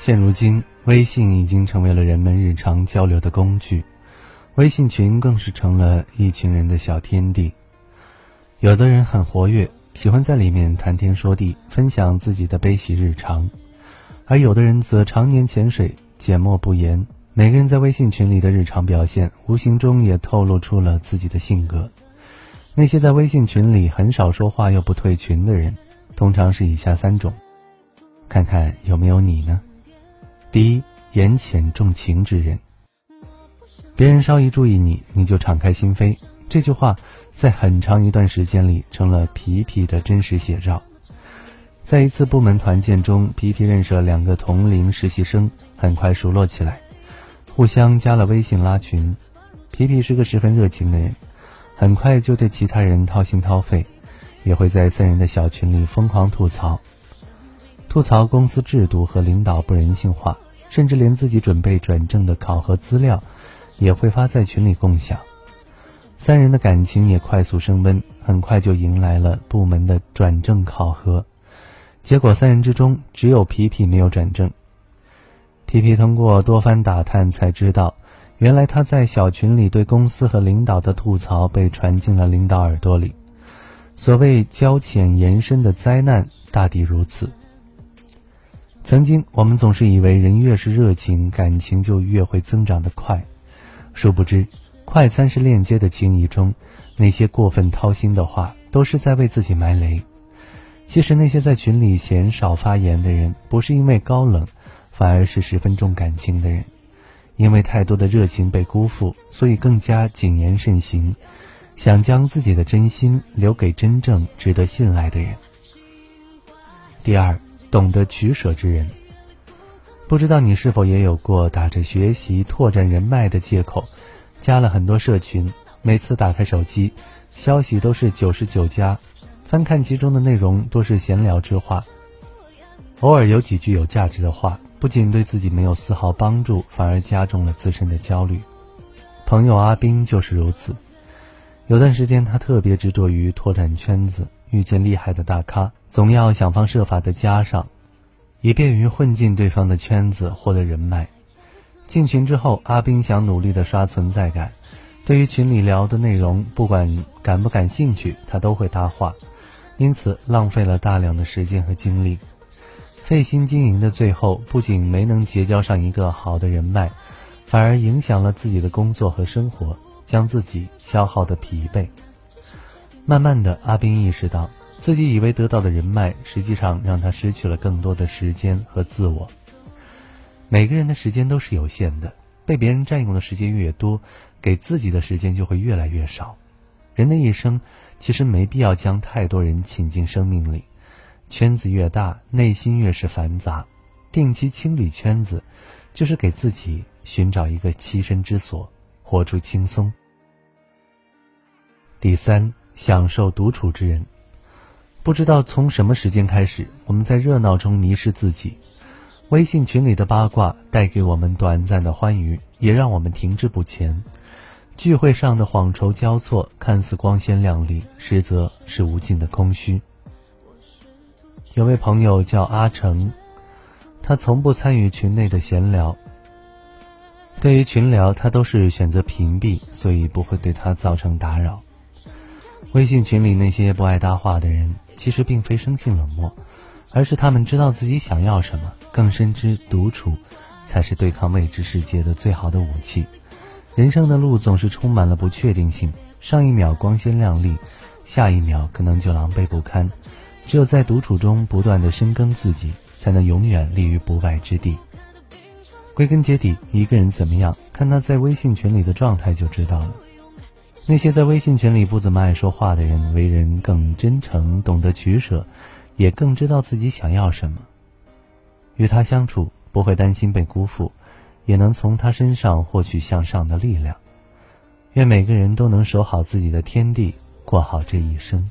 现如今，微信已经成为了人们日常交流的工具，微信群更是成了一群人的小天地。有的人很活跃，喜欢在里面谈天说地，分享自己的悲喜日常；而有的人则常年潜水，缄默不言。每个人在微信群里的日常表现，无形中也透露出了自己的性格。那些在微信群里很少说话又不退群的人，通常是以下三种，看看有没有你呢？第一，言浅重情之人。别人稍一注意你，你就敞开心扉。这句话在很长一段时间里成了皮皮的真实写照。在一次部门团建中，皮皮认识了两个同龄实习生，很快熟络起来，互相加了微信拉群。皮皮是个十分热情的人，很快就对其他人掏心掏肺，也会在三人的小群里疯狂吐槽。吐槽公司制度和领导不人性化，甚至连自己准备转正的考核资料，也会发在群里共享。三人的感情也快速升温，很快就迎来了部门的转正考核。结果三人之中只有皮皮没有转正。皮皮通过多番打探才知道，原来他在小群里对公司和领导的吐槽被传进了领导耳朵里。所谓交浅言深的灾难，大抵如此。曾经，我们总是以为人越是热情，感情就越会增长得快。殊不知，快餐式链接的情谊中，那些过分掏心的话，都是在为自己埋雷。其实，那些在群里鲜少发言的人，不是因为高冷，反而是十分重感情的人。因为太多的热情被辜负，所以更加谨言慎行，想将自己的真心留给真正值得信赖的人。第二。懂得取舍之人，不知道你是否也有过打着学习拓展人脉的借口，加了很多社群，每次打开手机，消息都是九十九加，翻看其中的内容多是闲聊之话，偶尔有几句有价值的话，不仅对自己没有丝毫帮助，反而加重了自身的焦虑。朋友阿斌就是如此，有段时间他特别执着于拓展圈子。遇见厉害的大咖，总要想方设法的加上，以便于混进对方的圈子，获得人脉。进群之后，阿斌想努力的刷存在感，对于群里聊的内容，不管感不感兴趣，他都会搭话，因此浪费了大量的时间和精力。费心经营的最后，不仅没能结交上一个好的人脉，反而影响了自己的工作和生活，将自己消耗的疲惫。慢慢的，阿斌意识到自己以为得到的人脉，实际上让他失去了更多的时间和自我。每个人的时间都是有限的，被别人占用的时间越多，给自己的时间就会越来越少。人的一生其实没必要将太多人请进生命里，圈子越大，内心越是繁杂。定期清理圈子，就是给自己寻找一个栖身之所，活出轻松。第三。享受独处之人，不知道从什么时间开始，我们在热闹中迷失自己。微信群里的八卦带给我们短暂的欢愉，也让我们停滞不前。聚会上的谎愁交错，看似光鲜亮丽，实则是无尽的空虚。有位朋友叫阿成，他从不参与群内的闲聊。对于群聊，他都是选择屏蔽，所以不会对他造成打扰。微信群里那些不爱搭话的人，其实并非生性冷漠，而是他们知道自己想要什么，更深知独处才是对抗未知世界的最好的武器。人生的路总是充满了不确定性，上一秒光鲜亮丽，下一秒可能就狼狈不堪。只有在独处中不断的深耕自己，才能永远立于不败之地。归根结底，一个人怎么样，看他在微信群里的状态就知道了。那些在微信群里不怎么爱说话的人，为人更真诚，懂得取舍，也更知道自己想要什么。与他相处，不会担心被辜负，也能从他身上获取向上的力量。愿每个人都能守好自己的天地，过好这一生。